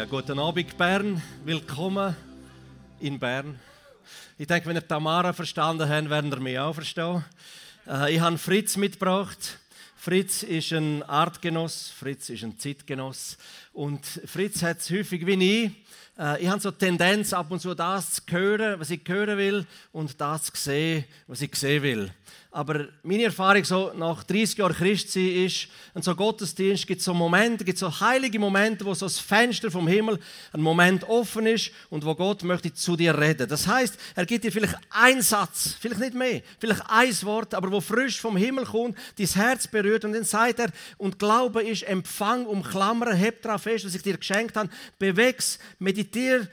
Ja, guten Abend, Bern. Willkommen in Bern. Ich denke, wenn ihr Tamara verstanden habt, werden ihr mich auch verstehen. Äh, ich habe Fritz mitgebracht. Fritz ist ein Artgenoss, Fritz ist ein Zeitgenoss. Und Fritz hat es häufig wie ich. Äh, ich habe so die Tendenz, ab und zu das zu hören, was ich hören will, und das zu sehen, was ich sehen will. Aber meine Erfahrung so nach 30 Jahren Christsein ist, an so Gottesdienst gibt es so Momente, gibt so heilige Momente, wo so das Fenster vom Himmel ein Moment offen ist und wo Gott möchte zu dir reden. Das heißt, er gibt dir vielleicht einen Satz, vielleicht nicht mehr, vielleicht ein Wort, aber wo frisch vom Himmel kommt, dein Herz berührt und dann sagt er, und Glaube ist Empfang, umklammern, heb darauf fest, was ich dir geschenkt habe, beweg's, meditiere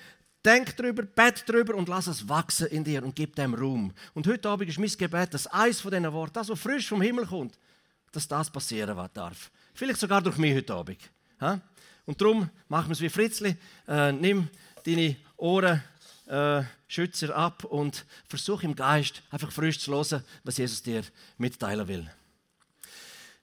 Denk drüber, bett drüber und lass es wachsen in dir und gib dem Raum. Und heute Abend ist mein Gebet, dass eins von diesen Worten, das, was frisch vom Himmel kommt, dass das passieren darf. Vielleicht sogar durch mich heute Abend. Und darum machen wir es wie Fritzli. Äh, nimm deine Ohren äh, Schützer ab und versuch im Geist einfach frisch zu hören, was Jesus dir mitteilen will.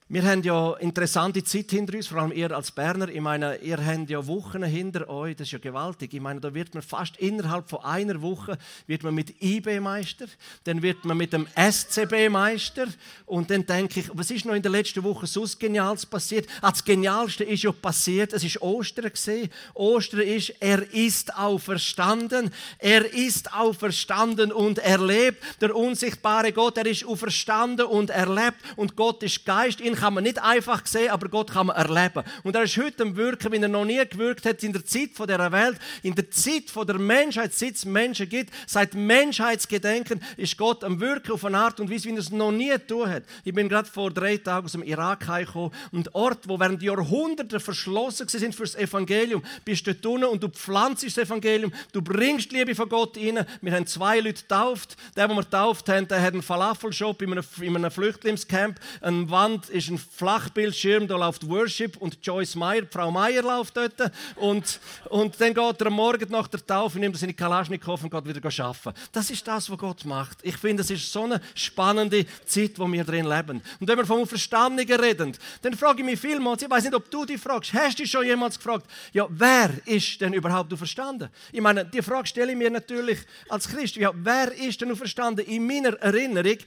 Wir haben ja interessante Zeit hinter uns, vor allem ihr als Berner. Ich meine, ihr habt ja Wochen hinter euch, das ist ja gewaltig. Ich meine, da wird man fast innerhalb von einer Woche wird man mit IB Meister, dann wird man mit dem SCB Meister und dann denke ich, was ist noch in der letzten Woche so Geniales passiert? Ah, das Genialste ist ja passiert, es ist Ostern gesehen. Ostern ist, er ist auferstanden, er ist auferstanden und er lebt. Der unsichtbare Gott, er ist auferstanden und er lebt und Gott ist Geist. In ihn kann man nicht einfach sehen, aber Gott kann man erleben. Und er ist heute am Wirken, wie er noch nie gewirkt hat in der Zeit dieser Welt, in der Zeit der Menschheit, seit es Menschen gibt, seit Menschheitsgedenken ist Gott am Wirken auf eine Art und Weise, wie er es noch nie getan hat. Ich bin gerade vor drei Tagen aus dem Irak gekommen und Ort, wo während Jahrhunderte verschlossen sind für das Evangelium, bist du dort und du pflanzt das Evangelium, du bringst die Liebe von Gott rein. Wir haben zwei Leute getauft. Der, den wir getauft haben, der hat einen Falafelshop in in einem Flüchtlingscamp. Eine Wand ist ist ein Flachbildschirm, da läuft Worship und Joyce Meyer, Frau Meyer läuft dort. Und, und dann geht er am Morgen nach der Taufe, nimmt seine Kalaschnikow und geht wieder arbeiten. Das ist das, was Gott macht. Ich finde, es ist so eine spannende Zeit, wo wir drin leben. Und wenn wir vom Verständigen reden, dann frage ich mich vielmals, ich weiß nicht, ob du dich fragst, hast du schon jemals gefragt, ja, wer ist denn überhaupt verstanden? Ich meine, die Frage stelle ich mir natürlich als Christ. Ja, wer ist denn verstanden? In meiner Erinnerung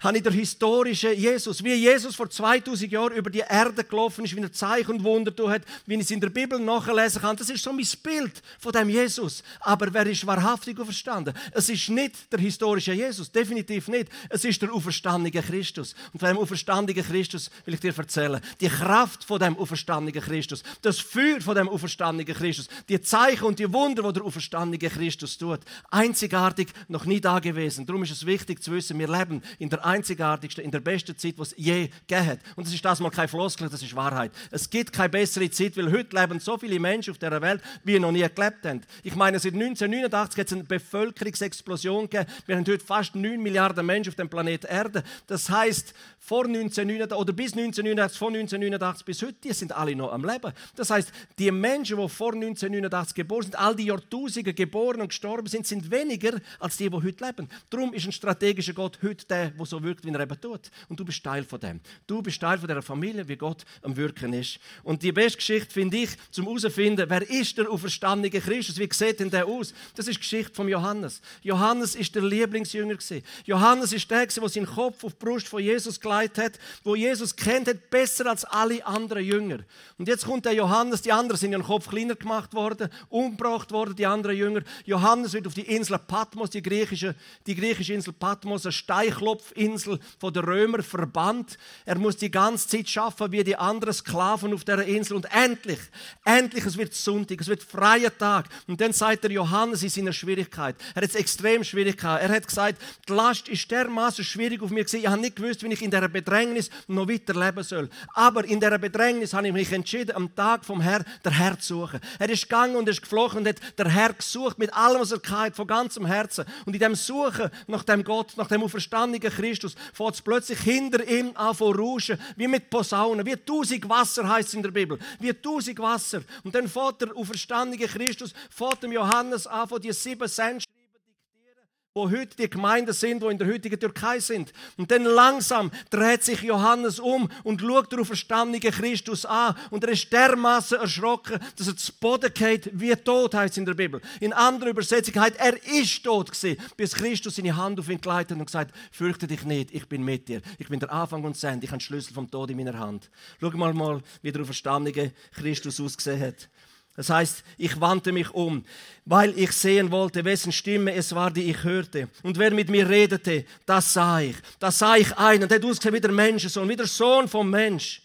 habe ich den historischen Jesus, wie Jesus vor 2000 Jahren über die Erde gelaufen ist, wie er Zeichen und Wunder tut wie ich es in der Bibel nachlesen kann. Das ist so mein Bild von dem Jesus. Aber wer ist wahrhaftig auferstanden? Es ist nicht der historische Jesus, definitiv nicht. Es ist der auferstandene Christus. Und von dem auferstandenen Christus will ich dir erzählen. Die Kraft von dem auferstandenen Christus, das Feuer von dem auferstandenen Christus, die Zeichen und die Wunder, die der auferstandene Christus tut, einzigartig, noch nie da gewesen. Darum ist es wichtig zu wissen, wir leben in der einzigartigste, in der besten Zeit, die es je gegeben hat. Und das ist das mal kein Floskel, das ist Wahrheit. Es gibt keine bessere Zeit, weil heute leben so viele Menschen auf dieser Welt, wie noch nie gelebt haben. Ich meine, seit 1989 hat es eine Bevölkerungsexplosion gegeben. Wir haben heute fast 9 Milliarden Menschen auf dem Planeten Erde. Das heißt, vor 1989 oder bis 1989, von 1989 bis heute, die sind alle noch am Leben. Das heißt, die Menschen, die vor 1989 geboren sind, all die Jahrtausende geboren und gestorben sind, sind weniger als die, die heute leben. Darum ist ein strategischer Gott heute der, der so wirkt, wie er eben tut. Und du bist Teil von dem. Du bist Teil von dieser Familie, wie Gott am Wirken ist. Und die beste Geschichte finde ich, zum herauszufinden, wer ist der auferstandene Christus? Wie sieht denn der aus? Das ist die Geschichte von Johannes. Johannes ist der Lieblingsjünger Johannes ist der, der seinen Kopf auf die Brust von Jesus gelegt hat, wo Jesus kennt hat, besser als alle anderen Jünger. Und jetzt kommt der Johannes. Die anderen sind ja den Kopf kleiner gemacht worden, umgebracht worden, die anderen Jünger. Johannes wird auf die Insel Patmos, die griechische, die griechische Insel Patmos, eine Steinklopfinsel Insel von den Römern verbannt. Er muss die ganze Zeit schaffen wie die anderen Sklaven auf der Insel. Und endlich, endlich, es wird Sonntag, es wird freier Tag. Und dann sagt der Johannes in seiner Schwierigkeit. Er hat es extrem schwierig gehabt. Er hat gesagt, die Last ist dermaßen schwierig auf mir gewesen. Ich habe nicht gewusst, wie ich in dieser Bedrängnis noch weiter leben soll. Aber in dieser Bedrängnis habe ich mich entschieden, am Tag vom Herrn der Herr zu suchen. Er ist gegangen und ist geflogen und hat der Herr gesucht mit allem, was er hatte, von ganzem Herzen. Und in dem Suchen nach dem Gott, nach dem auferstandenen Christus, Christus, fährt es plötzlich hinter ihm an zu rauschen, wie mit Posaunen, wie tausend Wasser heißt es in der Bibel, wie tausend Wasser. Und dann fährt der auferstandene Christus, fährt dem Johannes an, von die sieben Cent wo heute die Gemeinden sind, wo in der heutigen Türkei sind. Und dann langsam dreht sich Johannes um und schaut den auferstandenen Christus an. Und er ist dermaßen erschrocken, dass er zu Boden geht, wie tot heißt in der Bibel. In anderer Übersetzung heißt er ist tot gewesen, bis Christus seine Hand auf ihn geleitet und gesagt, fürchte dich nicht, ich bin mit dir. Ich bin der Anfang und das Ende, ich habe den Schlüssel vom Tod in meiner Hand. Schau mal, mal wie der auferstandene Christus ausgesehen hat. Das heißt, ich wandte mich um, weil ich sehen wollte, wessen Stimme es war, die ich hörte. Und wer mit mir redete, das sah ich. Das sah ich einen, der hat ausgesehen wie der Menschensohn, wie der Sohn vom Mensch.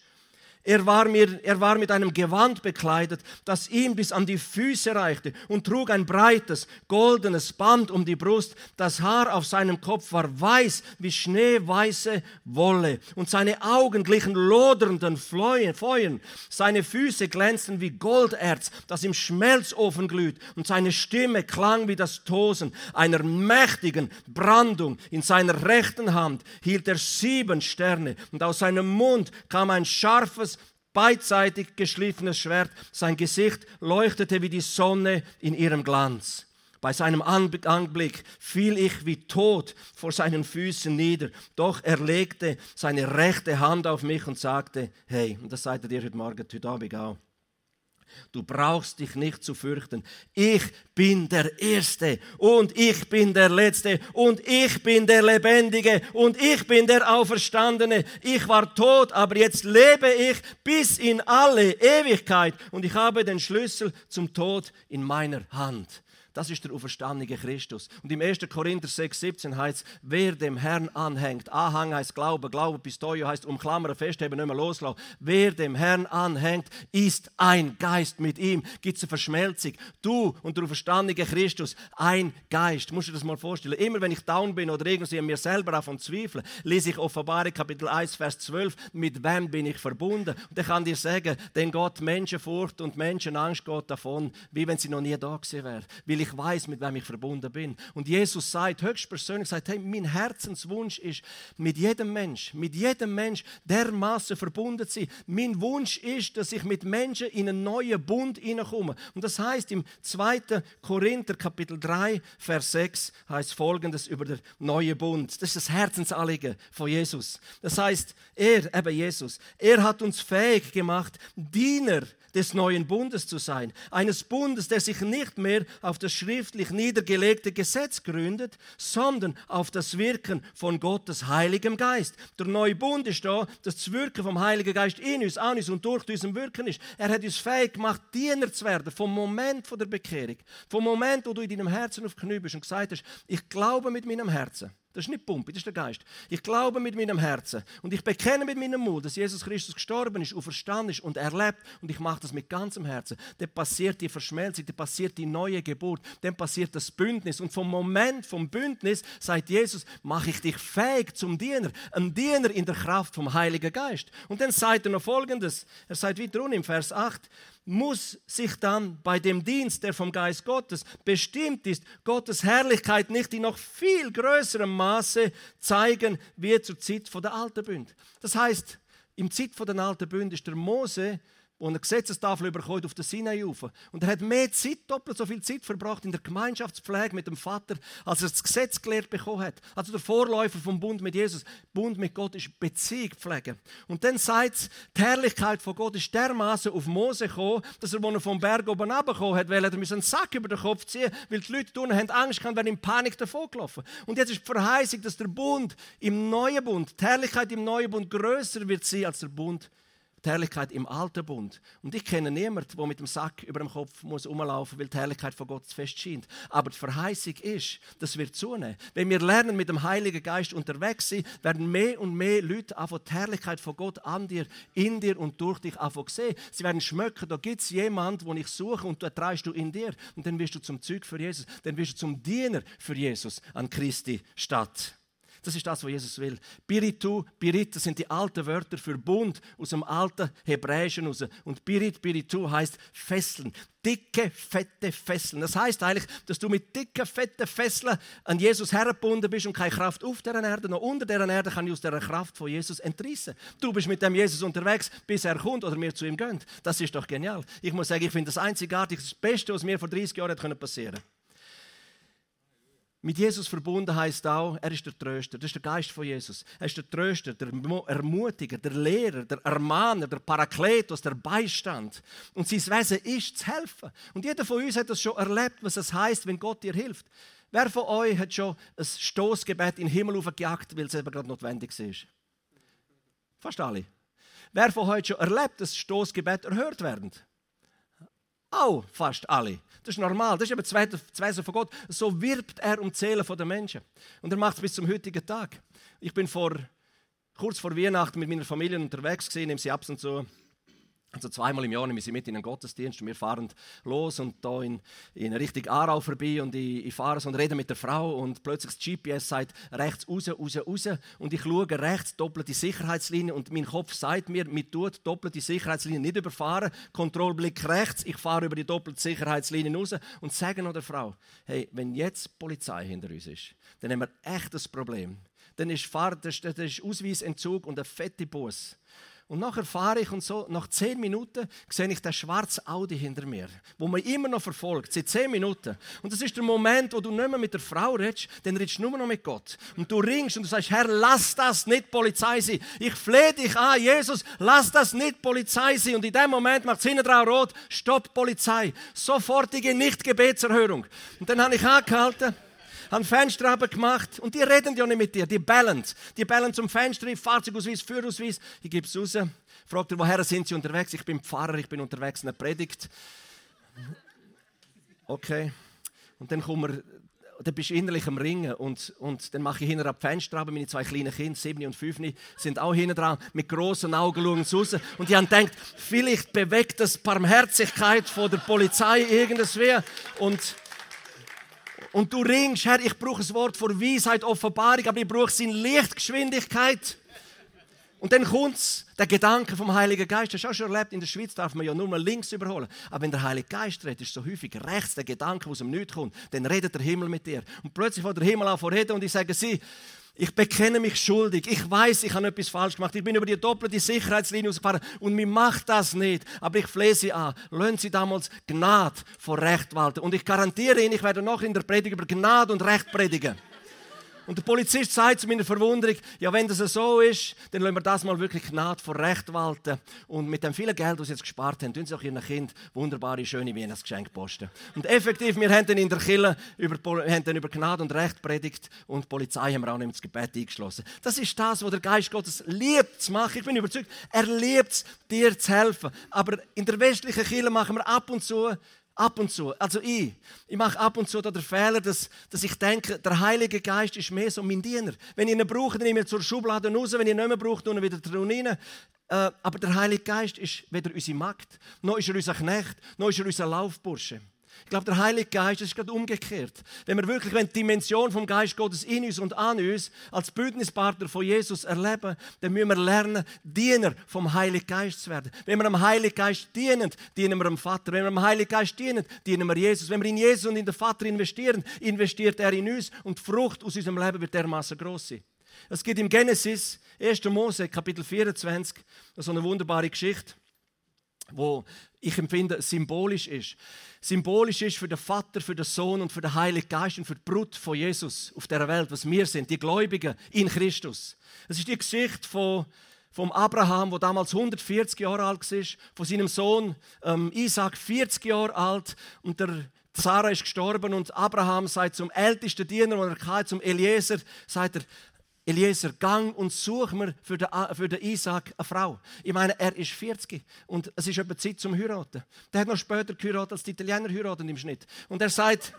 Er war, mir, er war mit einem Gewand bekleidet, das ihm bis an die Füße reichte und trug ein breites, goldenes Band um die Brust. Das Haar auf seinem Kopf war weiß wie schneeweiße Wolle und seine Augen glichen lodernden Feuern. Seine Füße glänzten wie Golderz, das im Schmelzofen glüht und seine Stimme klang wie das Tosen einer mächtigen Brandung. In seiner rechten Hand hielt er sieben Sterne und aus seinem Mund kam ein scharfes, beidseitig geschliffenes Schwert, sein Gesicht leuchtete wie die Sonne in ihrem Glanz. Bei seinem Anblick fiel ich wie tot vor seinen Füßen nieder. Doch er legte seine rechte Hand auf mich und sagte, hey, und das seid ihr heute Morgen, heute Abend auch. Du brauchst dich nicht zu fürchten. Ich bin der Erste und ich bin der Letzte und ich bin der Lebendige und ich bin der Auferstandene. Ich war tot, aber jetzt lebe ich bis in alle Ewigkeit und ich habe den Schlüssel zum Tod in meiner Hand. Das ist der auferstandene Christus. Und im 1. Korinther 6, 17 heißt es, wer dem Herrn anhängt, Anhang heißt Glaube, Glaube Pistoio heißt umklammern, festheben, nicht mehr loslassen. Wer dem Herrn anhängt, ist ein Geist mit ihm. Gibt es eine Verschmelzung. Du und der auferstandene Christus, ein Geist. Musst du dir das mal vorstellen. Immer wenn ich down bin oder irgendwie an mir selber davon zweifle, lese ich Offenbarung Kapitel 1, Vers 12, mit wem bin ich verbunden. Und ich kann dir sagen, denn Gott Menschenfurcht und Menschenangst geht davon, wie wenn sie noch nie da gewesen wäre weil ich weiß, mit wem ich verbunden bin. Und Jesus sagt, höchstpersönlich sagt, hey, mein Herzenswunsch ist, mit jedem Mensch, mit jedem Mensch dermaßen verbunden zu sein. Mein Wunsch ist, dass ich mit Menschen in einen neuen Bund hineinkomme. Und das heißt im 2. Korinther Kapitel 3, Vers 6 heißt folgendes über den neuen Bund. Das ist das Herzensanliegen von Jesus. Das heißt, er, eben Jesus, er hat uns fähig gemacht, Diener des neuen Bundes zu sein. Eines Bundes, der sich nicht mehr auf das schriftlich niedergelegte Gesetz gründet, sondern auf das Wirken von Gottes Heiligem Geist. Der neue Bund ist da, dass das Wirken vom Heiligen Geist in uns, an uns und durch unserem Wirken ist. Er hat uns fähig gemacht, Diener zu werden vom Moment der Bekehrung. Vom Moment, wo du in deinem Herzen auf Knie bist und gesagt hast, ich glaube mit meinem Herzen das ist nicht Pumpe, das ist der Geist. Ich glaube mit meinem Herzen und ich bekenne mit meinem Mund, dass Jesus Christus gestorben ist und ist und erlebt und ich mache das mit ganzem Herzen. Dann passiert die Verschmelzung, dann passiert die neue Geburt, dann passiert das Bündnis und vom Moment vom Bündnis sagt Jesus, mache ich dich fähig zum Diener, ein Diener in der Kraft vom Heiligen Geist. Und dann sagt er noch Folgendes, er sagt weiter im Vers 8, muss sich dann bei dem Dienst, der vom Geist Gottes bestimmt ist, Gottes Herrlichkeit nicht in noch viel größerem Maße zeigen wie zur Zeit der alten Bund. Das heißt, im Zeit der alten Bund ist der Mose wo eine Gesetzestafel bekommt auf der Sinai rauf. Und er hat mehr Zeit, doppelt so viel Zeit verbracht in der Gemeinschaftspflege mit dem Vater, als er das Gesetz gelehrt bekommen hat. Also der Vorläufer vom Bund mit Jesus. Bund mit Gott ist Beziehung pflegen. Und dann sagt es, die Herrlichkeit von Gott ist dermaßen auf Mose gekommen, dass er, als er vom Berg oben runtergekommen hat, weil er einen Sack über den Kopf ziehen weil die Leute unten haben Angst gehabt, werden in Panik davongelaufen. Und jetzt ist die Verheißung, dass der Bund im neuen Bund, die Herrlichkeit im neuen Bund größer wird sein als der Bund die Herrlichkeit im alten Bund. Und ich kenne niemanden, der mit dem Sack über dem Kopf muss umlaufen, weil die Herrlichkeit von Gott fest scheint. Aber die Verheißung ist, das wird zunehmen. Wenn wir lernen, mit dem Heiligen Geist unterwegs sind, werden mehr und mehr Leute einfach die Herrlichkeit von Gott an dir, in dir und durch dich einfach sehen. Sie werden schmecken, da gibt es jemanden, den ich suche und da trägst du in dir. Und dann wirst du zum Zeug für Jesus, dann wirst du zum Diener für Jesus an Christi Stadt. Das ist das, was Jesus will. Biritu, Birit, das sind die alten Wörter für Bund aus dem alten Hebräischen. Und Birit, Biritu heißt Fesseln. Dicke, fette Fesseln. Das heißt eigentlich, dass du mit dicken, fetten Fesseln an Jesus hergebunden bist und keine Kraft auf der Erde, noch unter der Erde kann ich aus der Kraft von Jesus entrissen. Du bist mit dem Jesus unterwegs, bis er kommt oder wir zu ihm gehen. Das ist doch genial. Ich muss sagen, ich finde das einzigartig, das Beste, was mir vor 30 Jahren passieren konnte. Mit Jesus verbunden heißt auch, er ist der Tröster, das ist der Geist von Jesus. Er ist der Tröster, der Ermutiger, der Lehrer, der Ermahner, der Parakletos, der Beistand. Und sein Wesen ist zu helfen. Und jeder von uns hat das schon erlebt, was es heißt, wenn Gott dir hilft. Wer von euch hat schon ein Stoßgebet in den Himmel aufgejagt, weil es eben gerade notwendig ist? Fast alle. Wer von euch schon erlebt, dass Stoßgebet erhört werden? Auch fast alle. Das ist normal. Das ist eben das Wesen von Gott. So wirbt er um die Seelen der Menschen. Und er macht es bis zum heutigen Tag. Ich bin vor, kurz vor Weihnachten mit meiner Familie unterwegs gewesen, nehme sie ab und zu also zweimal im Jahr nehmen sie mit in einen Gottesdienst und wir fahren los und da in, in Richtung Aarau vorbei und ich, ich fahre so und rede mit der Frau und plötzlich das GPS sagt rechts raus, raus, raus und ich schaue rechts doppelte Sicherheitslinie und mein Kopf sagt mir, mit tut doppelte Sicherheitslinie nicht überfahren, Kontrollblick rechts, ich fahre über die doppelte Sicherheitslinie raus und sage noch der Frau, hey, wenn jetzt Polizei hinter uns ist, dann haben wir echt ein Problem. Dann ist, Fahrt, das ist Ausweisentzug und ein fette Bus. Und nachher fahre ich und so, nach zehn Minuten sehe ich den schwarzen Audi hinter mir, wo man immer noch verfolgt, seit zehn Minuten. Und das ist der Moment, wo du nicht mehr mit der Frau redest, dann redest du nur noch mit Gott. Und du ringst und du sagst, Herr, lass das nicht Polizei sein. Ich flehe dich an, Jesus, lass das nicht Polizei sein. Und in dem Moment macht es hinten drauf rot, stopp Polizei. Sofortige Nicht-Gebetserhörung. Und dann habe ich angehalten haben Fenster gemacht und die reden ja nicht mit dir, die bellen. Die bellen zum Fenster, Fahrzeugausweis, Führerausweis. Ich gebe es raus. Fragt er, woher sind sie unterwegs? Ich bin Pfarrer, ich bin unterwegs in der Predigt. Okay. Und dann kommen wir dann bist du innerlich am Ringen und, und dann mache ich hinten ab Fenster. Meine zwei kleinen Kinder, sieben und fünf, sind auch hinten dran. Mit großen Augen schauen sie raus. Und die haben gedacht, vielleicht bewegt das Barmherzigkeit von der Polizei irgendwas. Und und du ringst, Herr, ich brauche das Wort vor Weisheit, Offenbarung, aber ich brauche in Lichtgeschwindigkeit. Und dann kommt der Gedanke vom Heiligen Geist. Das hast du schon erlebt, in der Schweiz darf man ja nur mal links überholen. Aber wenn der Heilige Geist redet, ist so häufig rechts der Gedanke, der aus dem Nichts kommt. Dann redet der Himmel mit dir. Und plötzlich wird der Himmel an reden und ich sage, sie, ich bekenne mich schuldig. Ich weiß, ich habe etwas falsch gemacht. Ich bin über die doppelte Sicherheitslinie ausgefahren und mir macht das nicht. Aber ich flehe sie an. Lassen Sie damals Gnade vor Recht walten. Und ich garantiere Ihnen, ich werde noch in der Predigt über Gnade und Recht predigen. Und der Polizist sagt zu meiner Verwunderung, ja, wenn das so ist, dann lassen wir das mal wirklich Gnade vor Recht walten. Und mit dem vielen Geld, das sie jetzt gespart haben, tun sie auch ihren Kind wunderbare, schöne Weihnachtsgeschenke posten. Und effektiv, wir haben dann in der Kirche über, haben dann über Gnade und Recht predigt und die Polizei haben wir auch nicht ins Gebet eingeschlossen. Das ist das, was der Geist Gottes liebt zu machen. Ich bin überzeugt, er liebt es, dir zu helfen. Aber in der westlichen Kirche machen wir ab und zu Ab und zu, also ich, ich mache ab und zu den Fehler, dass, dass ich denke, der Heilige Geist ist mehr so mein Diener. Wenn ich ihn brauche, dann nehme ich ihn zur Schublade raus, wenn ich ihn nicht mehr brauche, dann wieder rein. Äh, aber der Heilige Geist ist weder unsere Magd, noch ist er unser Knecht, noch ist er unser Laufbursche. Ich glaube, der Heilige Geist, ist gerade umgekehrt. Wenn wir wirklich die Dimension vom Geist Gottes in uns und an uns als Bündnispartner von Jesus erleben, dann müssen wir lernen, Diener vom Heiligen Geist zu werden. Wenn wir am Heiligen Geist dienen, dienen wir dem Vater. Wenn wir am Heiligen Geist dienen, dienen wir Jesus. Wenn wir in Jesus und in den Vater investieren, investiert er in uns und die Frucht aus unserem Leben wird dermaßen groß sein. Es geht im Genesis, 1. Mose, Kapitel 24, so eine wunderbare Geschichte wo ich empfinde, symbolisch ist. Symbolisch ist für den Vater, für den Sohn und für den Heiligen Geist und für die Brut von Jesus auf der Welt, was wir sind, die Gläubigen in Christus. Es ist die Geschichte von vom Abraham, der damals 140 Jahre alt war, von seinem Sohn ähm, Isaac 40 Jahre alt und der Sarah ist gestorben und Abraham sagt zum ältesten Diener, und er kam, zum Eliezer, sagt er, Eliezer, gang und such mir für den, für den Isaac eine Frau. Ich meine, er ist 40 und es ist etwa Zeit zum Heiraten. Der hat noch später geheiratet, als die Italiener heiraten im Schnitt. Und er sagt,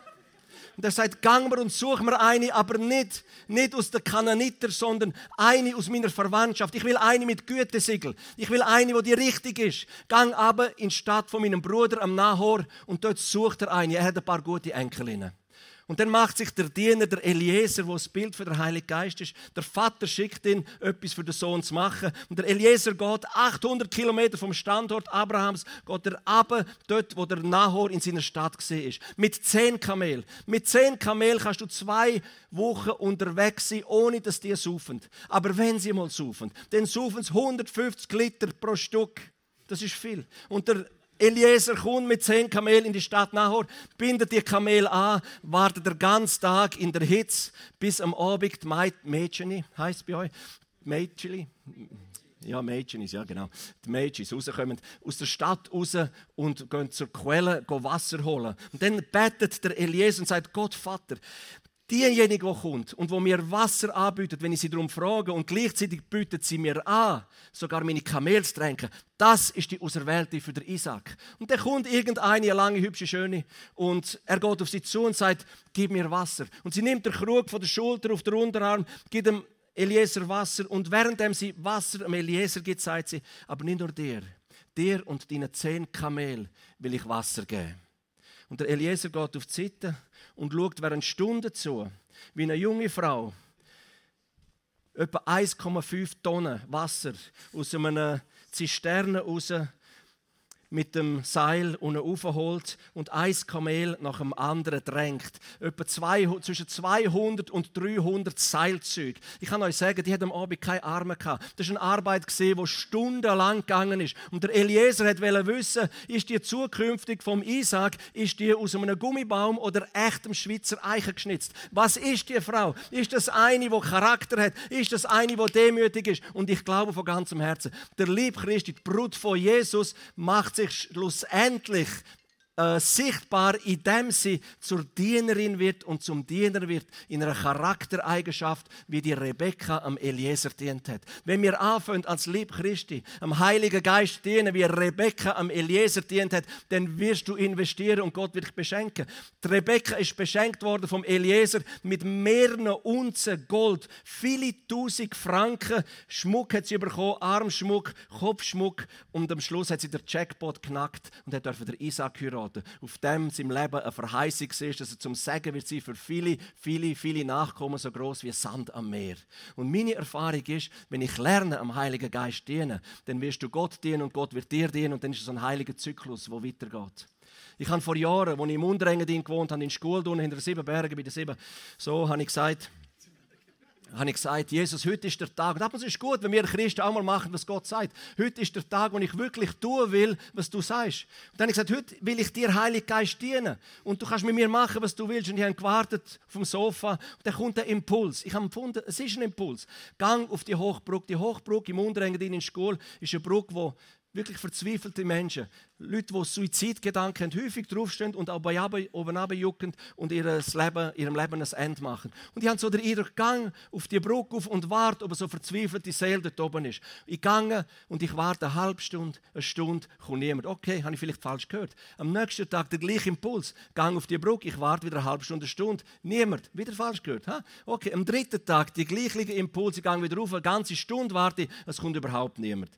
und er sagt, gang mir und such mir eine, aber nicht, nicht aus der Kananiter, sondern eine aus meiner Verwandtschaft. Ich will eine mit Gütesiegel. Ich will eine, wo die richtig ist. Gang aber in die Stadt von meinem Bruder am Nahor und dort sucht er eine. Er hat ein paar gute Enkelinnen. Und dann macht sich der Diener, der Eliezer, wo das Bild für den Heiligen Geist ist, der Vater schickt ihn, etwas für den Sohn zu machen. Und der Eliezer geht 800 Kilometer vom Standort Abrahams, geht er ab, dort, wo der Nahor in seiner Stadt gesehen ist. Mit zehn Kamel. Mit zehn Kamel kannst du zwei Wochen unterwegs sein, ohne dass die saufen. Aber wenn sie mal saufen, dann saufen sie 150 Liter pro Stück. Das ist viel. Und der Eliezer kommt mit zehn Kamelen in die Stadt Nahor, bindet die Kamel an, wartet den ganzen Tag in der Hitze, bis am Abend Mädchen, heisst bei euch, Mädchen, ja, Mädchen ja genau, die Mädchen rauskommen aus der Stadt raus und gehen zur Quelle gehen Wasser holen. Und dann betet der Eliezer und sagt, Gott Vater, diejenige, die kommt und wo mir Wasser anbietet, wenn ich sie darum frage und gleichzeitig bietet sie mir an, sogar meine Kamel zu tränken, das ist die Auserwählte für den Isaac. Und dann kommt irgendeine eine lange, hübsche, schöne und er geht auf sie zu und sagt, gib mir Wasser. Und sie nimmt den Krug von der Schulter auf den Unterarm, gibt ihm Eliezer Wasser und währenddem sie Wasser am Eliezer gibt, sagt sie, aber nicht nur dir, dir und deinen zehn Kamel will ich Wasser geben. Und der Eliezer geht auf die Seite und schaut während Stunden zu, wie eine junge Frau etwa 1,5 Tonnen Wasser aus einer Zisterne raus mit dem Seil unten aufholt und ein Kamel nach dem anderen drängt. Etwa zwei, zwischen 200 und 300 Seilzüge. Ich kann euch sagen, die hat am Abend keine Arme gehabt. Das ist eine Arbeit die stundenlang gegangen ist. Und der Eliezer wollte wissen, ist die zukünftig vom Isaac, ist die aus einem Gummibaum oder echtem Schweizer Eichen geschnitzt? Was ist die Frau? Ist das eine, die Charakter hat? Ist das eine, die demütig ist? Und ich glaube von ganzem Herzen, der Lieb Christi, die Brut von Jesus, macht sich schlussendlich äh, sichtbar, indem sie zur Dienerin wird und zum Diener wird in einer Charaktereigenschaft, wie die Rebekka am Eliezer dient hat. Wenn wir anfangen als Lieb Christi am Heiligen Geist dienen, wie Rebekka am Eliezer dient hat, dann wirst du investieren und Gott wird dich beschenken. Die Rebekka ist beschenkt worden vom Eliezer mit mehreren Unzen Gold, viele tausend Franken Schmuck hat sie bekommen, Armschmuck, Kopfschmuck und am Schluss hat sie der Jackpot knackt und hat dürfen der Isaac heiraten heiraten, auf dem sein Leben eine Verheißung ist, dass er zum Segen wird sein für viele, viele, viele Nachkommen, so groß wie Sand am Meer. Und meine Erfahrung ist, wenn ich lerne, am Heiligen Geist dienen, dann wirst du Gott dienen und Gott wird dir dienen und dann ist es ein heiliger Zyklus, der weitergeht. Ich habe vor Jahren, als ich im Unterengadin gewohnt habe, in Schule, hinter den sieben Bergen, bei den sieben, so habe ich gesagt, habe ich gesagt, Jesus, heute ist der Tag. Und ab und zu ist gut, wenn wir Christen auch mal machen, was Gott sagt. Heute ist der Tag, wo ich wirklich tun will, was du sagst. Und dann habe ich gesagt, heute will ich dir, Heilig Geist, dienen. Und du kannst mit mir machen, was du willst. Und ich habe gewartet vom Sofa. Und dann kommt der Impuls. Ich habe empfunden, es ist ein Impuls. Gang auf die Hochbrücke. Die Hochbrücke im Unterengadin in der Schule ist eine Brücke, die wirklich verzweifelte Menschen, Leute, die Suizidgedanken haben, häufig draufstehen und auch bei oben jucken und ihres Leben, ihrem Leben ein Ende machen. Und die haben so den Eindruck, gang auf die Brücke auf und warte, ob so verzweifelte Seele dort oben ist. Ich gehe und ich warte eine halbe Stunde, eine Stunde, kommt niemand. Okay, habe ich vielleicht falsch gehört. Am nächsten Tag der gleiche Impuls. Gang auf die Brücke, ich warte wieder eine halbe Stunde, eine Stunde. Niemand. Wieder falsch gehört. Ha? Okay, am dritten Tag die gleiche Impuls, ich gehe wieder rauf, eine ganze Stunde warte, es kommt überhaupt niemand.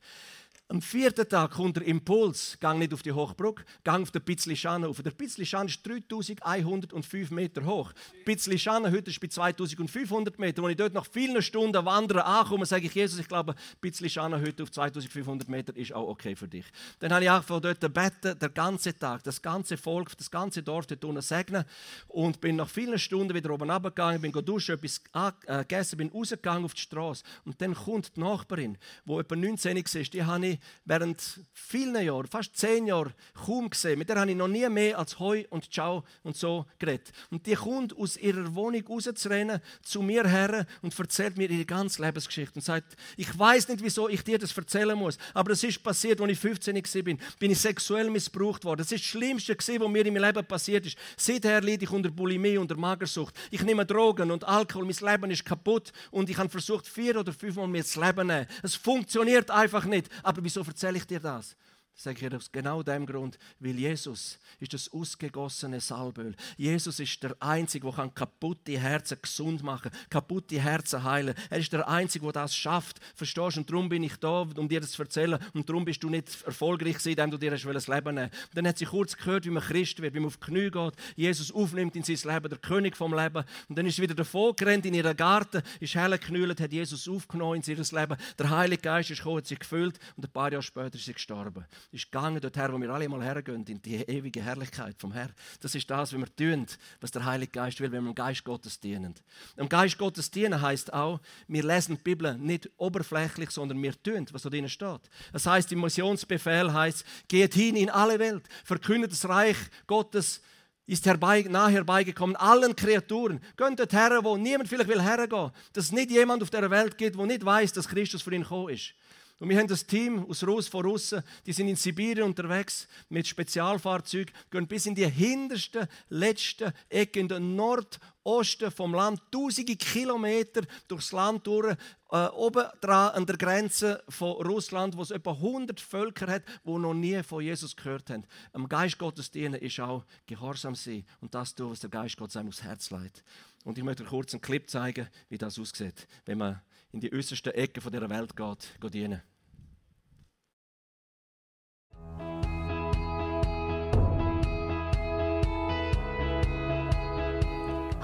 Am vierten Tag kommt der Impuls, gang nicht auf die Hochbrücke, gang auf den Pitzlischane auf. Der Pitzlischane ist 3105 Meter hoch. Pitzlischane heute ist bei 2500 Meter. Wenn ich dort nach vielen Stunden wandern ankomme, sage ich Jesus, ich glaube, Pitzlischane heute auf 2500 Meter ist auch okay für dich. Dann habe ich auch von dort beten, der ganze Tag, das ganze Volk, das ganze Dorf dort unten segnen und bin nach vielen Stunden wieder oben runtergegangen, bin duschen, etwas äh, gegessen, bin rausgegangen auf die Straße und dann kommt die Nachbarin, die etwa 19 ist, die habe ich während vielen Jahren, fast zehn Jahren, kaum gesehen. Mit der habe ich noch nie mehr als Heu und Ciao und so geredet. Und die kommt aus ihrer Wohnung rauszurennen, zu mir her und erzählt mir ihre ganze Lebensgeschichte und sagt, ich weiß nicht, wieso ich dir das erzählen muss, aber das ist passiert, als ich 15 war, bin, bin ich sexuell missbraucht worden. Das ist das Schlimmste, was mir in meinem Leben passiert ist. Seither leide ich unter Bulimie, unter Magersucht. Ich nehme Drogen und Alkohol, mein Leben ist kaputt und ich habe versucht, vier oder fünfmal mir das Leben zu nehmen. Es funktioniert einfach nicht. Aber wieso erzähle ich dir das? Sage ich aus genau dem Grund, weil Jesus ist das ausgegossene Salböl. Jesus ist der Einzige, der kaputte Herzen gesund machen kann, kaputte Herzen heilen. Er ist der Einzige, der das schafft. Verstehst du? Und darum bin ich da, um dir das zu erzählen. Und darum bist du nicht erfolgreich gewesen, indem du dir das Leben nehmen Dann hat sie kurz gehört, wie man Christ wird, wie man auf die Knie geht, Jesus aufnimmt in sein Leben, der König vom Leben. Und dann ist sie wieder davon gerannt in ihren Garten, ist hell geknüllt, hat Jesus aufgenommen in ihr Leben. Der Heilige Geist ist gekommen, hat sie gefüllt und ein paar Jahre später ist sie gestorben. Ist gegangen dorthin, wo wir alle mal hergehen, in die ewige Herrlichkeit vom Herrn. Das ist das, was wir tun, was der Heilige Geist will, wenn wir dem Geist Gottes dienen. Im Geist Gottes dienen heißt auch, wir lesen die Bibel nicht oberflächlich, sondern wir tun, was da drin steht. Das heißt, im Missionsbefehl heißt, geht hin in alle Welt, verkündet das Reich Gottes ist herbei, nah herbeigekommen, allen Kreaturen. Geht dort her, wo niemand vielleicht will hergehen. Dass es nicht jemand auf der Welt gibt, der nicht weiß, dass Christus für ihn gekommen ist. Und wir haben das Team aus Russ von Russen, die sind in Sibirien unterwegs mit Spezialfahrzeugen, gehen bis in die hinterste, letzte Ecke in den Nordosten vom Land, tausende Kilometer durchs Land durch, äh, oben dran an der Grenze von Russland, wo es etwa 100 Völker hat, die noch nie von Jesus gehört haben. Am Geist Gottes dienen ist auch gehorsam sein und das tun, was der Geist Gottes einem aufs Herz legt. Und ich möchte euch kurz einen Clip zeigen, wie das aussieht, wenn man in die äußerste Ecke dieser Welt geht, geht dienen.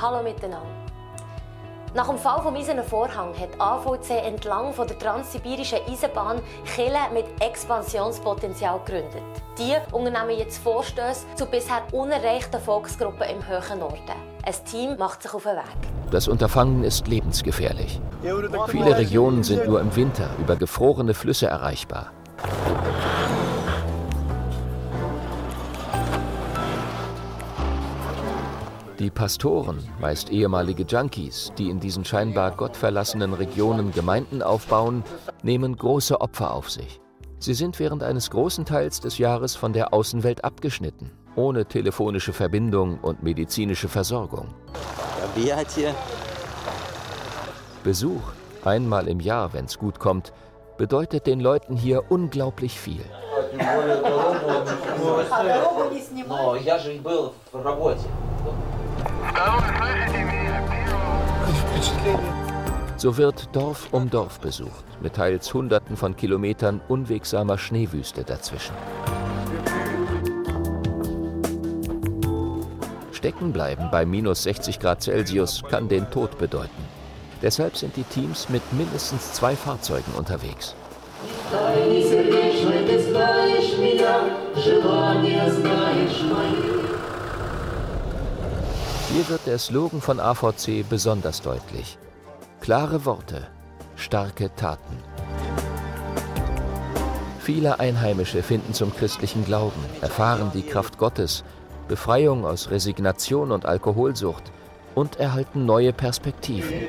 Hallo miteinander. Nach dem Fall vom Eisernen Vorhang hat AVC entlang von der transsibirischen Eisenbahn Kille mit Expansionspotenzial gegründet. Die unternehmen jetzt Vorstöße zu bisher unerreichten Volksgruppen im höheren Norden. Ein Team macht sich auf den Weg. Das Unterfangen ist lebensgefährlich. Viele Regionen sind nur im Winter über gefrorene Flüsse erreichbar. Die Pastoren, meist ehemalige Junkies, die in diesen scheinbar gottverlassenen Regionen Gemeinden aufbauen, nehmen große Opfer auf sich. Sie sind während eines großen Teils des Jahres von der Außenwelt abgeschnitten, ohne telefonische Verbindung und medizinische Versorgung. Besuch, einmal im Jahr, wenn es gut kommt, bedeutet den Leuten hier unglaublich viel. So wird Dorf um Dorf besucht, mit teils Hunderten von Kilometern unwegsamer Schneewüste dazwischen. Stecken bleiben bei minus 60 Grad Celsius kann den Tod bedeuten. Deshalb sind die Teams mit mindestens zwei Fahrzeugen unterwegs. Hier wird der Slogan von AVC besonders deutlich. Klare Worte, starke Taten. Viele Einheimische finden zum christlichen Glauben, erfahren die Kraft Gottes, Befreiung aus Resignation und Alkoholsucht und erhalten neue Perspektiven.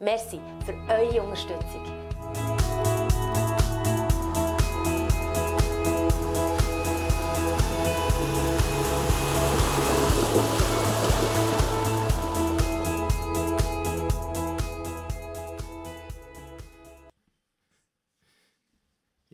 Merci für eure Unterstützung.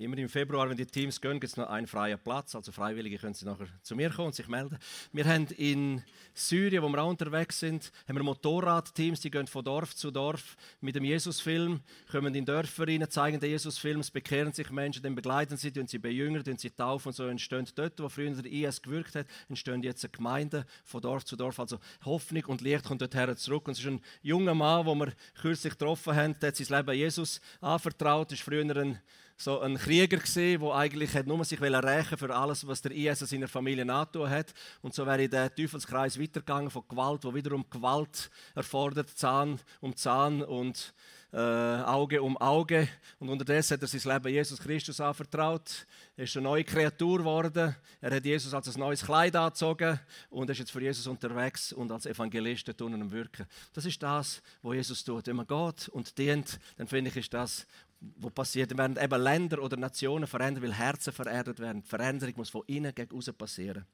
Immer im Februar, wenn die Teams gehen, gibt es noch einen freien Platz. Also Freiwillige können sie nachher zu mir kommen und sich melden. Wir haben in Syrien, wo wir auch unterwegs sind, haben wir Motorradteams, die gehen von Dorf zu Dorf mit dem Jesusfilm, kommen in Dörfer rein, zeigen den Jesusfilm, es bekehren sich Menschen, dann begleiten sie, sie bejüngern, sie taufen und so entstehen dort, wo früher der IS gewirkt hat, entstehen jetzt Gemeinden von Dorf zu Dorf. Also Hoffnung und Licht kommt dorthin zurück. Und es ist ein junger Mann, den wir kürzlich getroffen haben, der hat sein Leben Jesus anvertraut, ist früher ein so ein Krieger gesehen, der eigentlich hat nur sich rächen für alles, was der IS seiner Familie angetan hat. Und so wäre der Teufelskreis weitergegangen von Gewalt, wo wiederum Gewalt erfordert, Zahn um Zahn und äh, Auge um Auge. Und unterdessen hat er sein Leben Jesus Christus anvertraut. Er ist eine neue Kreatur geworden. Er hat Jesus als ein neues Kleid angezogen und ist jetzt für Jesus unterwegs und als Evangelist tun und wirken. Das ist das, was Jesus tut. Wenn man geht und dient, dann finde ich, ist das, was passiert. Werden eben Länder oder Nationen verändert, weil Herzen vererdet werden. Die Veränderung muss von innen gegen außen passieren.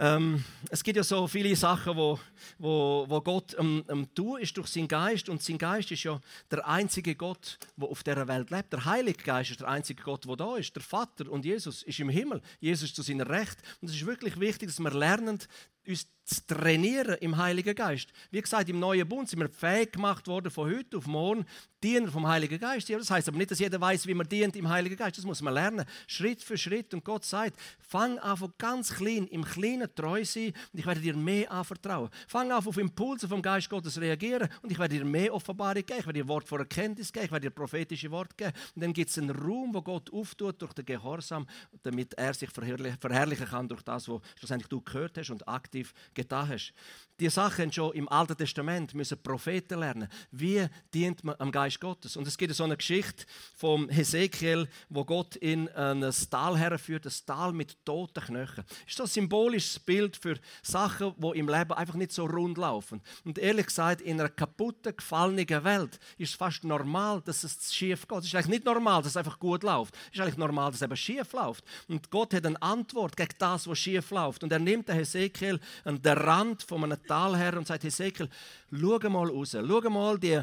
Ähm, es gibt ja so viele Sachen, wo, wo, wo Gott am tun ist durch seinen Geist und sein Geist ist ja der einzige Gott, der auf dieser Welt lebt. Der Heilige Geist ist der einzige Gott, der da ist. Der Vater und Jesus ist im Himmel. Jesus ist zu seiner Recht. Und es ist wirklich wichtig, dass wir lernen, uns zu trainieren im Heiligen Geist. Wie gesagt, im neuen Bund sind wir fähig gemacht worden, von heute auf morgen Diener vom Heiligen Geist. Das heißt aber nicht, dass jeder weiß, wie man dient im Heiligen Geist. Das muss man lernen, Schritt für Schritt. Und Gott sagt, fang an von ganz klein, im Kleinen treu sein und ich werde dir mehr anvertrauen. Fang an auf Impulse vom Geist Gottes reagieren und ich werde dir mehr Offenbarung geben. Ich werde dir Wort vor Erkenntnis geben, ich werde dir prophetische Worte geben. Und dann gibt es einen Raum, wo Gott auftut durch den Gehorsam, damit er sich verherrlichen kann durch das, was schlussendlich du gehört hast und aktiv getan hast. Die Sachen schon im Alten Testament müssen Propheten lernen. Wie dient man am Geist Gottes? Und es gibt so eine Geschichte vom Hesekiel, wo Gott in ein Tal herführt, ein Tal mit toten Knöcheln. Ist das ein symbolisches Bild für Sachen, die im Leben einfach nicht so rund laufen? Und ehrlich gesagt, in einer kaputten, gefallenen Welt ist es fast normal, dass es schief geht. Es ist eigentlich nicht normal, dass es einfach gut läuft. Es ist eigentlich normal, dass es eben schief läuft. Und Gott hat eine Antwort gegen das, was schief läuft. Und er nimmt den Hesekiel an den Rand von einem Tal her und sagt, Hesekiel, schau mal raus, schau mal die,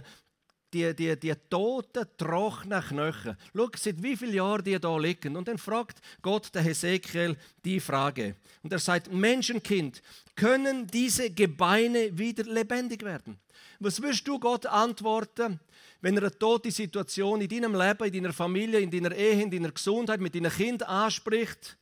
die, die, die toten, trockenen Knochen. Schau, seit wie vielen Jahren die da liegen. Und dann fragt Gott der Hesekiel die Frage. Und er sagt, Menschenkind, können diese Gebeine wieder lebendig werden? Was wirst du Gott antworten, wenn er eine tote Situation in deinem Leben, in deiner Familie, in deiner Ehe, in deiner Gesundheit, mit deinem Kind anspricht?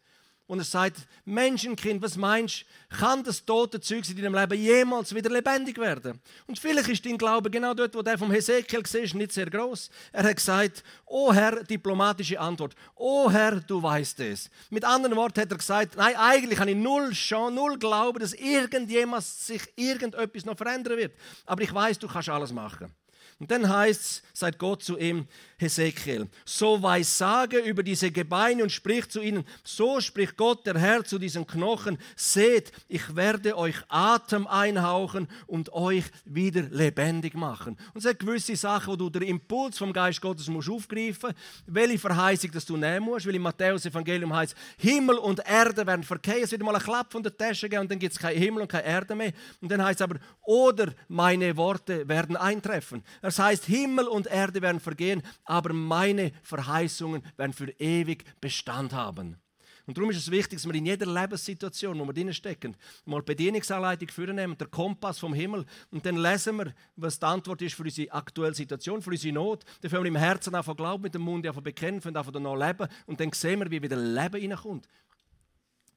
Und er sagt, Menschenkind, was meinst du, kann das tote Zeug in deinem Leben jemals wieder lebendig werden? Und vielleicht ist dein Glaube genau dort, wo der vom Hesekiel ist, nicht sehr groß. Er hat gesagt, oh Herr, diplomatische Antwort, oh Herr, du weißt es. Mit anderen Worten hat er gesagt, nein, eigentlich habe ich null Chance, null Glaube, dass irgendjemand sich irgendetwas noch verändern wird. Aber ich weiß, du kannst alles machen. Und dann heißt es, sagt Gott zu ihm, Hesekiel, so weissage über diese Gebeine und spricht zu ihnen, so spricht Gott der Herr zu diesen Knochen, seht, ich werde euch Atem einhauchen und euch wieder lebendig machen. Und es sind gewisse Sachen, wo du den Impuls vom Geist Gottes musst aufgreifen musst, welche Verheißung dass du nehmen musst, weil im Matthäus-Evangelium heißt, Himmel und Erde werden verkehren, es wird mal einen Klapp von der Tasche geben und dann gibt es kein Himmel und keine Erde mehr. Und dann heißt es aber, oder meine Worte werden eintreffen. Das heißt, Himmel und Erde werden vergehen, aber meine Verheißungen werden für ewig Bestand haben. Und darum ist es wichtig, dass wir in jeder Lebenssituation, wo wir drin stecken, mal Bedienungsanleitung vornehmen, der Kompass vom Himmel, und dann lesen wir, was die Antwort ist für unsere aktuelle Situation, für unsere Not. Dann fangen wir im Herzen an glauben, mit dem Mund an bekennen, fangen an noch leben, und dann sehen wir, wie wieder Leben hineinkommt.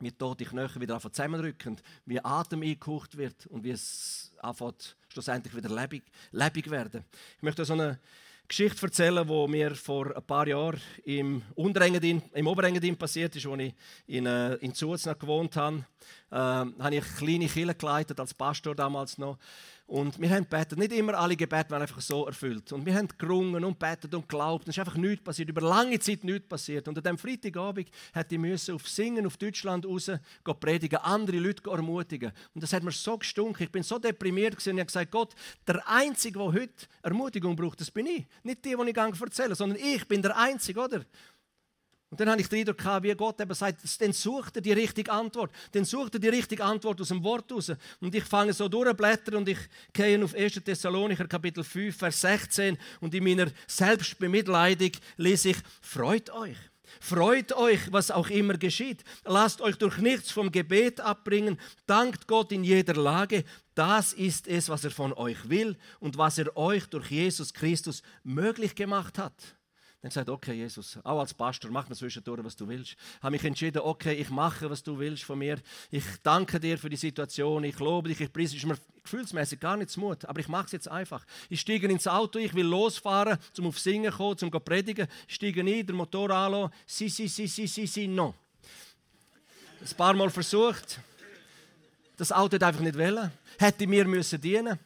Wie tote Knochen wieder zusammenrücken, wie Atem eingehaucht wird und wie es anfängt, schlussendlich wieder lebendig, lebendig werden. Ich möchte so eine Geschichte erzählen, die mir vor ein paar Jahren im, Unterengadin, im Oberengadin passiert ist, als ich in, äh, in Zuz gewohnt habe. Äh, habe ich kleine Kirche geleitet, als Pastor damals noch. Und wir haben gebetet. Nicht immer alle Gebete waren einfach so erfüllt. Und wir haben gerungen und betet und geglaubt. Es ist einfach nichts passiert. Über lange Zeit nichts passiert. Und an diesem Freitagabend hätte ich müssen auf Singen auf Deutschland raus predigen, andere Leute ermutigen. Und das hat mir so gestunken. Ich bin so deprimiert gewesen. und ich habe gesagt, Gott, der Einzige, der heute Ermutigung braucht, das bin ich. Nicht die, die ich erzähle, sondern ich bin der Einzige, oder? Und dann habe ich den Eindruck wie Gott eben sagt, dann sucht er die richtige Antwort. Dann sucht er die richtige Antwort aus dem Wort raus. Und ich fange so durchblättern und ich gehe auf 1. Thessalonicher Kapitel 5, Vers 16 und in meiner Selbstbemitleidung lese ich, freut euch. Freut euch, was auch immer geschieht. Lasst euch durch nichts vom Gebet abbringen. Dankt Gott in jeder Lage. Das ist es, was er von euch will und was er euch durch Jesus Christus möglich gemacht hat. Dann gesagt, okay, Jesus, auch als Pastor, mach mir zwischendurch, was du willst. Ich habe mich entschieden, okay, ich mache, was du willst von mir. Ich danke dir für die Situation, ich lobe dich, ich preise dich. Mir gefühlsmäßig gar nicht Mut, aber ich mache es jetzt einfach. Ich steige ins Auto, ich will losfahren, zum auf Singen kommen, zum predigen. Ich steige ein, der Motor anlassen. Si, si, si, si, si, si, no. Ein paar Mal versucht. Das Auto hat einfach nicht wollen. Hätte mir müssen dienen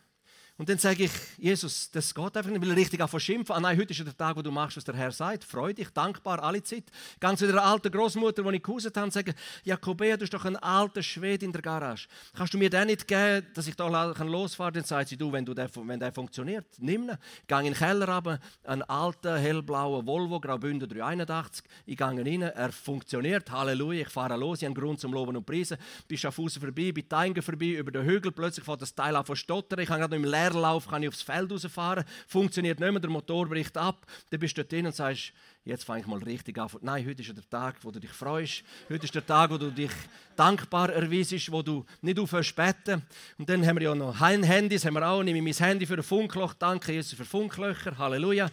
und dann sage ich, Jesus, das geht einfach nicht, weil richtig auf schimpfen. Ah nein, heute ist der Tag, wo du machst, was der Herr sagt. Freu dich, dankbar, alle Zeit. Ganz zu der alten Großmutter, die ich gehauset habe, sage, Jakobea, du bist doch ein alter Schwede in der Garage. Kannst du mir den nicht geben, dass ich da losfahren kann? Dann sagt sie, du, wenn, du der, wenn der funktioniert, nimm ihn. Ich gehe in den Keller runter, einen alten, hellblauen Volvo, Graubünden 381. Ich gehe rein, er funktioniert, Halleluja, ich fahre los, ich habe einen Grund zum Loben und Preisen. Bin Schaffhausen vorbei, bin Teigen vorbei, über den Hügel, plötzlich fährt das Teil an von stottern. Ich habe gerade noch im Leer Leerlauf kann ich aufs Feld rausfahren. Funktioniert nicht mehr, der Motor bricht ab. Dann bist du dort drin und sagst, jetzt fange ich mal richtig an. Nein, heute ist der Tag, wo du dich freust. Heute ist der Tag, wo du dich dankbar erweisest, wo du nicht aufhörst beten. Und dann haben wir ja noch Handys, haben wir auch. Nehme ich mein Handy für ein Funkloch. Danke Jesus für Funklöcher. Halleluja.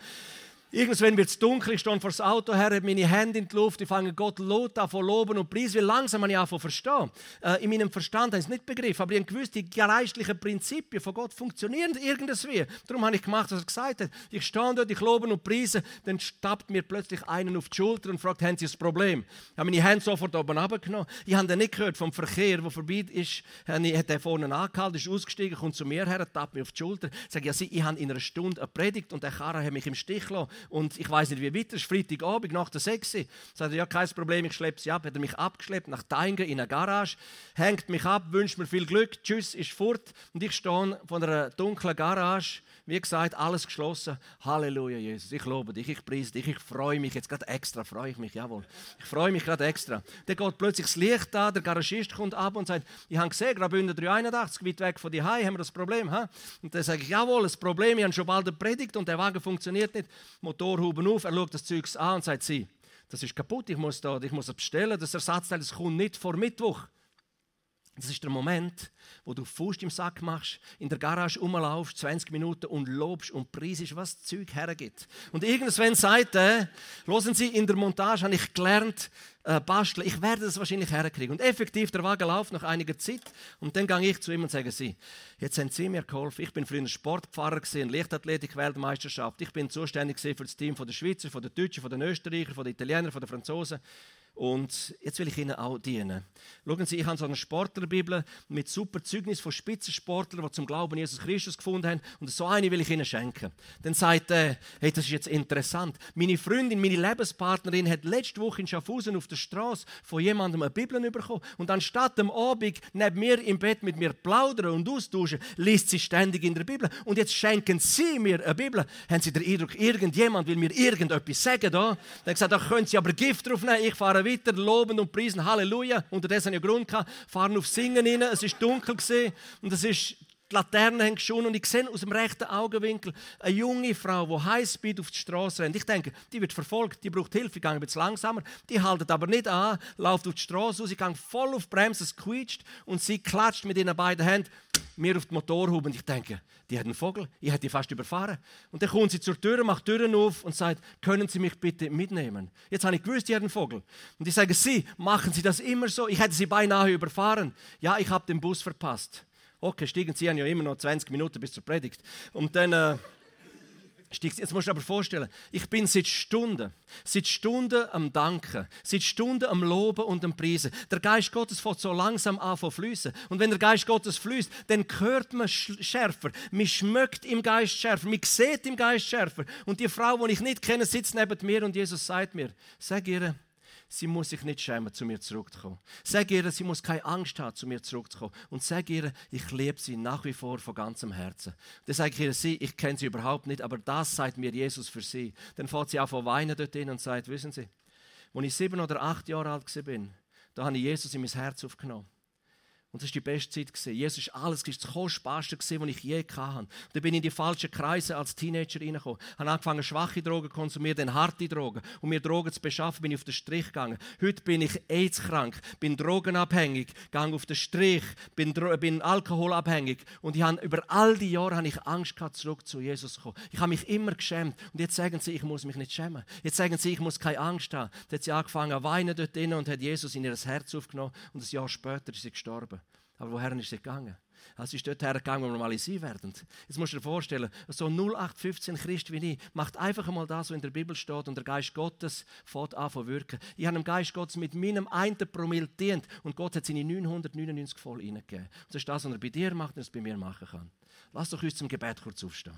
Irgendwann wird es dunkel, ich stehe vor das Auto her, habe meine Hände in die Luft, ich fange Gott laut an von loben und preisen, weil langsam ich anfangen verstehen. Äh, in meinem Verstand habe ich es nicht begriffen, aber ich habe gewusst, die geistlichen Prinzipien von Gott funktionieren irgendwie. Darum habe ich gemacht, was er gesagt hat. Ich stehe dort, ich lobe und preise, dann stappt mir plötzlich einen auf die Schulter und fragt, haben Sie ein Problem? Ich habe meine Hände sofort oben runtergenommen. Ich habe dann nicht gehört vom Verkehr, der vorbei ist, hat er vorne angehalten, ist ausgestiegen, kommt zu mir her, tappt mir auf die Schulter, sagt, ja, Sie, ich habe in einer Stunde eine Predigt und der Karre hat mich im Stich gelassen und ich weiß nicht, wie weiter, es ist Freitagabend nach der 6 Sagt er, ja, kein Problem, ich schleppe sie ab. Hat er mich abgeschleppt nach Teinge in eine Garage, hängt mich ab, wünscht mir viel Glück, tschüss, ist fort. Und ich stehe von einer dunklen Garage, wie gesagt, alles geschlossen. Halleluja, Jesus, ich lobe dich, ich preise dich, ich freue mich, jetzt gerade extra freue ich mich, jawohl. Ich freue mich gerade extra. Dann geht plötzlich das Licht da, der Garagist kommt ab und sagt, ich habe gesehen, Graubünden 381, weit weg von dir haben wir das Problem. Ha? Und dann sage ich, jawohl, das Problem, ich habe schon bald eine Predigt und der Wagen funktioniert nicht. Motorhuben auf, er schaut das Zeug an und sagt, sie, das ist kaputt, ich muss, da, ich muss es bestellen, das Ersatzteil das kommt nicht vor Mittwoch. Das ist der Moment, wo du Fuß im Sack machst, in der Garage rumlaufst, 20 Minuten und lobst und preisest, was das Zeug hergibt. Und irgendwann sagt er, hören Sie, in der Montage habe ich gelernt, äh, basteln. Ich werde das wahrscheinlich herkriegen. Und effektiv, der Wagen läuft nach einiger Zeit. Und dann gehe ich zu ihm und sage, Sie, jetzt haben Sie mir geholfen. Ich bin früher Sportpfarrer gesehen, Leichtathletik-Weltmeisterschaft. Ich bin zuständig für das Team von der Schweizer, von der Deutschen, von den Österreichern, von den Italienern, von den Franzosen. Und jetzt will ich Ihnen auch dienen. Schauen Sie, ich habe so eine Sportlerbibel mit super Zeugnis von Spitzensportlern, die zum Glauben Jesus Christus gefunden haben. Und so eine will ich Ihnen schenken. Dann sagt er, hey, das ist jetzt interessant. Meine Freundin, meine Lebenspartnerin hat letzte Woche in Schaffhausen auf der Straße von jemandem eine Bibel bekommen. Und anstatt am Abend neben mir im Bett mit mir plaudern und austauschen, liest sie ständig in der Bibel. Und jetzt schenken Sie mir eine Bibel. Haben Sie den Eindruck, irgendjemand will mir irgendetwas sagen? Da? Dann gesagt, da können Sie aber Gift drauf nehmen. Ich fahre weiter, loben und preisen, Halleluja. Unterdessen ich Grund gehabt, fahren auf Singen rein, es ist dunkel gewesen, und es ist die Laternen haben geschonen und ich sehe aus dem rechten Augenwinkel eine junge Frau, die Highspeed auf die Straße rennt. Ich denke, die wird verfolgt, die braucht Hilfe, ich gehe ein bisschen langsamer. Die haltet aber nicht an, läuft auf die Straße aus, ich gehe voll auf die Bremse, es quietscht und sie klatscht mit ihren beiden Händen mir auf die Motorhaube und ich denke, die hat einen Vogel, ich hätte die fast überfahren. Und dann kommt sie zur Tür, macht die Türen auf und sagt, können Sie mich bitte mitnehmen? Jetzt habe ich gewusst, die hat einen Vogel. Und ich sage, Sie, machen Sie das immer so? Ich hätte Sie beinahe überfahren. Ja, ich habe den Bus verpasst. Okay, steigen Sie haben ja immer noch 20 Minuten bis zur Predigt. Und dann äh, Jetzt musst du dir aber vorstellen, ich bin seit Stunden, seit Stunden am Danken, seit Stunden am Loben und am Preisen. Der Geist Gottes fängt so langsam an zu fließen. Und wenn der Geist Gottes fließt, dann hört man schärfer. Man schmeckt im Geist schärfer. Man sieht im Geist schärfer. Und die Frau, die ich nicht kenne, sitzt neben mir und Jesus sagt mir, sag ihr, sie muss sich nicht schämen, zu mir zurückzukommen. Sag ihr, sie muss keine Angst haben, zu mir zurückzukommen. Und sag ihr, ich liebe sie nach wie vor von ganzem Herzen. Dann sage ich ihr, sie, ich kenne sie überhaupt nicht, aber das sagt mir Jesus für sie. Dann fährt sie auch von weinen dort hin und sagt, wissen Sie, als ich sieben oder acht Jahre alt war, da habe ich Jesus in mein Herz aufgenommen. Und das war die beste Zeit. Gewesen. Jesus war alles, das Kostbarste, was ich je hatte. Und dann bin ich in die falschen Kreise als Teenager reingekommen. Habe angefangen, schwache Drogen zu konsumieren, dann harte Drogen. Um mir Drogen zu beschaffen, bin ich auf den Strich gegangen. Heute bin ich AIDS-krank, bin drogenabhängig, gehe auf den Strich, bin, bin alkoholabhängig. Und ich habe, über all die Jahre habe ich Angst gehabt, zurück zu Jesus zu kommen. Ich habe mich immer geschämt. Und jetzt sagen sie, ich muss mich nicht schämen. Jetzt sagen sie, ich muss keine Angst haben. Dann hat sie angefangen zu weinen dort drinnen und hat Jesus in ihr Herz aufgenommen. Und ein Jahr später ist sie gestorben. Aber woher ist sie gegangen? Also sie ist dort hergegangen, wo wir mal sein werden. Jetzt musst du dir vorstellen, so ein 0815 Christ wie ich macht einfach einmal das, was in der Bibel steht und der Geist Gottes fährt an zu wirken. Ich habe dem Geist Gottes mit meinem einen Promille dient und Gott hat seine 999 voll reingegeben. Das ist das, was er bei dir macht und es bei mir machen kann. Lass doch uns zum Gebet kurz aufstehen.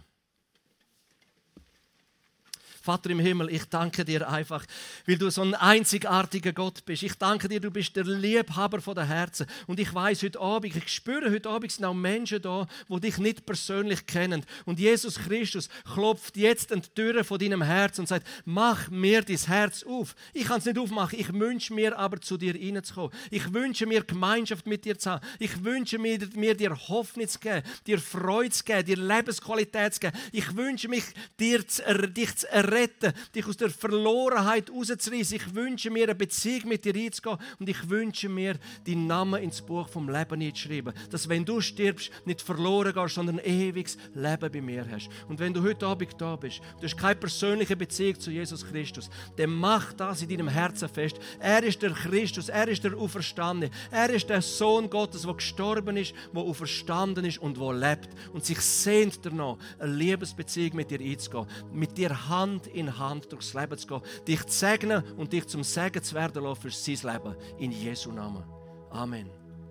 Vater im Himmel, ich danke dir einfach, weil du so ein einzigartiger Gott bist. Ich danke dir, du bist der Liebhaber von der Herzen. Und ich weiß heute Abend, ich spüre heute Abend sind auch Menschen da, die dich nicht persönlich kennen. Und Jesus Christus klopft jetzt an die Türe von deinem Herz und sagt, mach mir dein Herz auf. Ich kann es nicht aufmachen, ich wünsche mir aber zu dir reinzukommen. Ich wünsche mir Gemeinschaft mit dir zu haben. Ich wünsche mir, mir dir Hoffnung zu geben, dir Freude zu geben, dir Lebensqualität zu geben. Ich wünsche mich, dir zu, dich zu erretten, dich aus der Verlorenheit rauszureißen. Ich wünsche mir eine Beziehung mit dir einzugehen und ich wünsche mir, deinen Namen ins Buch vom Leben einzuschreiben. Dass wenn du stirbst, nicht verloren gehst, sondern ein ewiges Leben bei mir hast. Und wenn du heute Abend da bist, du hast keine persönliche Beziehung zu Jesus Christus, dann mach das in deinem Herzen fest. Er ist der Christus, er ist der Auferstandene, er ist der Sohn Gottes, der gestorben ist, der auferstanden ist und der lebt und sich sehnt danach, eine Liebesbeziehung mit dir einzugehen, mit dir Hand in Hand durchs Leben zu gehen, dich zu segnen und dich zum Segen zu werden lassen für sein Leben. In Jesu Namen. Amen.